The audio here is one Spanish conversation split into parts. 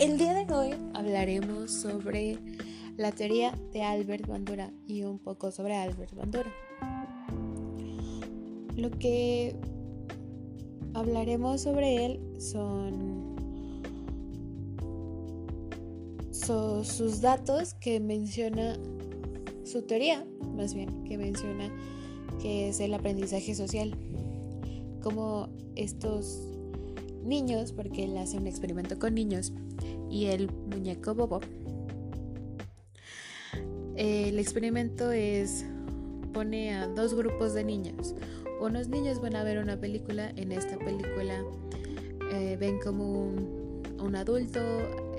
El día de hoy hablaremos sobre la teoría de Albert Bandura y un poco sobre Albert Bandura. Lo que hablaremos sobre él son, sus datos que menciona su teoría, más bien, que menciona que es el aprendizaje social. Como estos niños, porque él hace un experimento con niños, y el muñeco Bobo. El experimento es, pone a dos grupos de niños. Unos niños van a ver una película, en esta película eh, ven como un, adulto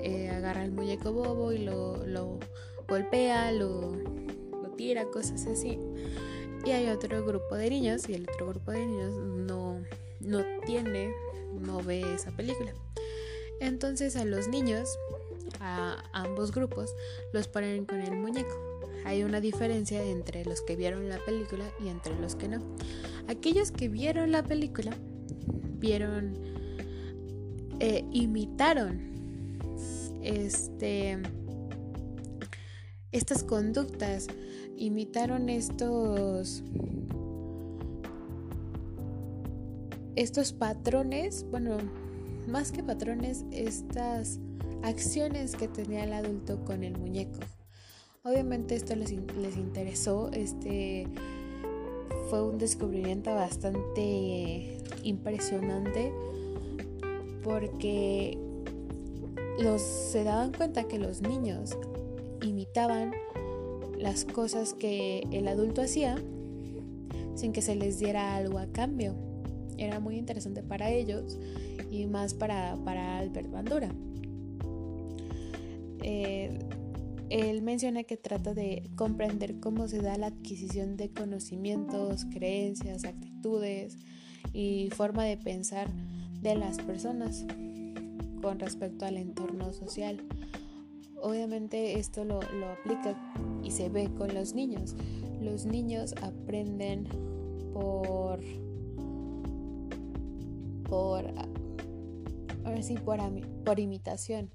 eh, agarra el muñeco Bobo y lo, lo golpea, lo, lo tira, cosas así. Y hay otro grupo de niños y el otro grupo de niños no, no tiene no ve esa película. Entonces a los niños, a ambos grupos, los ponen con el muñeco. Hay una diferencia entre los que vieron la película y entre los que no. Aquellos que vieron la película, vieron, eh, imitaron este, estas conductas, imitaron estos estos patrones, bueno, más que patrones, estas acciones que tenía el adulto con el muñeco. Obviamente esto les, les interesó, este fue un descubrimiento bastante impresionante porque los se daban cuenta que los niños imitaban las cosas que el adulto hacía sin que se les diera algo a cambio era muy interesante para ellos y más para, Albert Bandura. Eh, él menciona que trata de comprender cómo se da la adquisición de conocimientos, creencias, actitudes y forma de pensar de las personas con respecto al entorno social. Obviamente esto lo, lo aplica y se ve con los niños. Los niños aprenden por por, ahora sí, por, por imitación.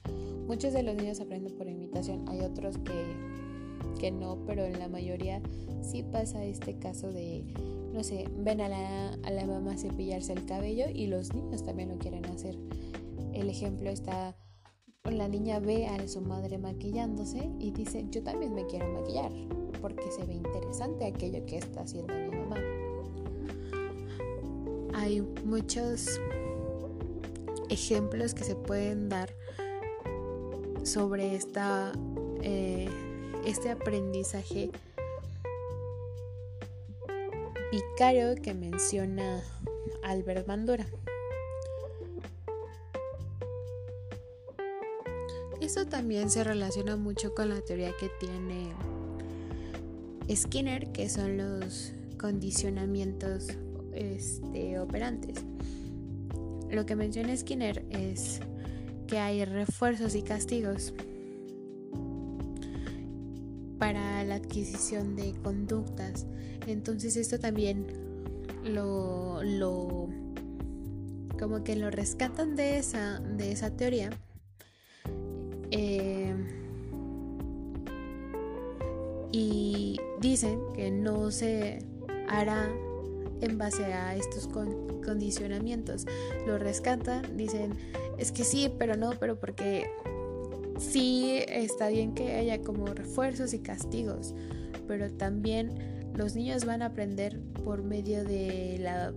Muchos de los niños aprenden por imitación, hay otros que, que no, pero en la mayoría sí pasa este caso de, no sé, ven a la, a la mamá cepillarse el cabello y los niños también lo quieren hacer. El ejemplo está, la niña ve a su madre maquillándose y dice, yo también me quiero maquillar, porque se ve interesante aquello que está haciendo mi mamá hay muchos ejemplos que se pueden dar sobre esta, eh, este aprendizaje vicario que menciona Albert Bandura. Esto también se relaciona mucho con la teoría que tiene Skinner, que son los condicionamientos este, operantes. Lo que menciona Skinner es que hay refuerzos y castigos para la adquisición de conductas. Entonces esto también lo, lo como que lo rescatan de esa, de esa teoría. Eh, y dicen que no se hará en base a estos condicionamientos. Lo rescatan, dicen, es que sí, pero no, pero porque sí está bien que haya como refuerzos y castigos, pero también los niños van a aprender por medio de la,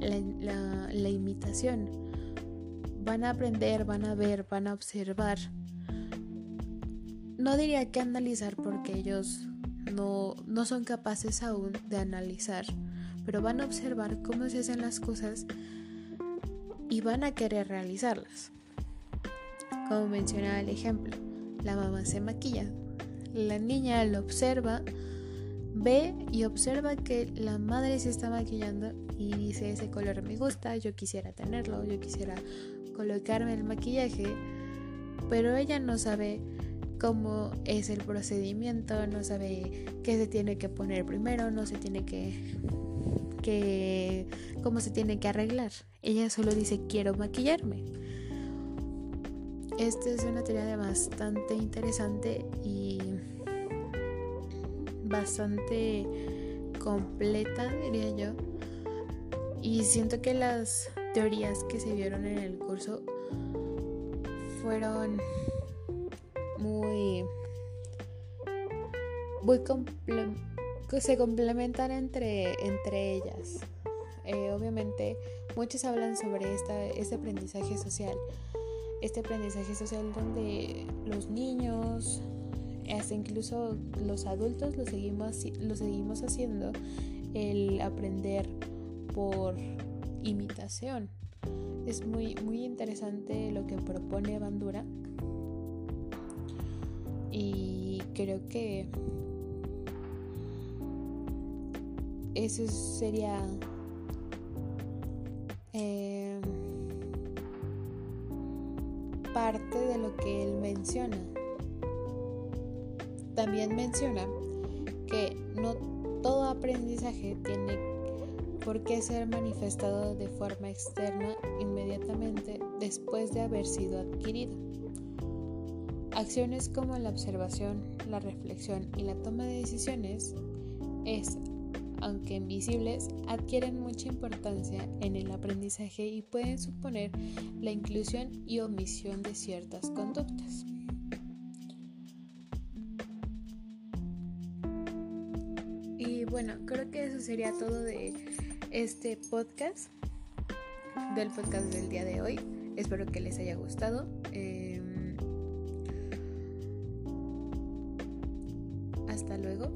la, imitación. Van a aprender, van a ver, van a observar. No diría que analizar porque ellos no, no son capaces aún de analizar pero van a observar cómo se hacen las cosas y van a querer realizarlas. Como mencionaba el ejemplo, la mamá se maquilla, la niña lo observa, ve y observa que la madre se está maquillando y dice ese color me gusta, yo quisiera tenerlo, yo quisiera colocarme el maquillaje, pero ella no sabe cómo es el procedimiento, no sabe qué se tiene que poner primero, no se tiene que que cómo se tiene que arreglar. Ella solo dice quiero maquillarme. esta es una teoría bastante interesante y bastante completa, diría yo. Y siento que las teorías que se vieron en el curso fueron muy muy se complementan entre, entre ellas. Eh, obviamente muchos hablan sobre esta, este aprendizaje social, este aprendizaje social donde los niños, hasta incluso los adultos lo seguimos, lo seguimos haciendo, el aprender por imitación. Es muy, muy interesante lo que propone Bandura y creo que eso sería eh, parte de lo que él menciona. También menciona que no todo aprendizaje tiene por qué ser manifestado de forma externa inmediatamente después de haber sido adquirido. Acciones como la observación, la reflexión y la toma de decisiones es, aunque invisibles, adquieren mucha importancia en el aprendizaje y pueden suponer la inclusión y omisión de ciertas conductas. Y bueno, creo que eso sería todo de este podcast, del podcast del día de hoy. Espero que les haya gustado. Em, hasta luego.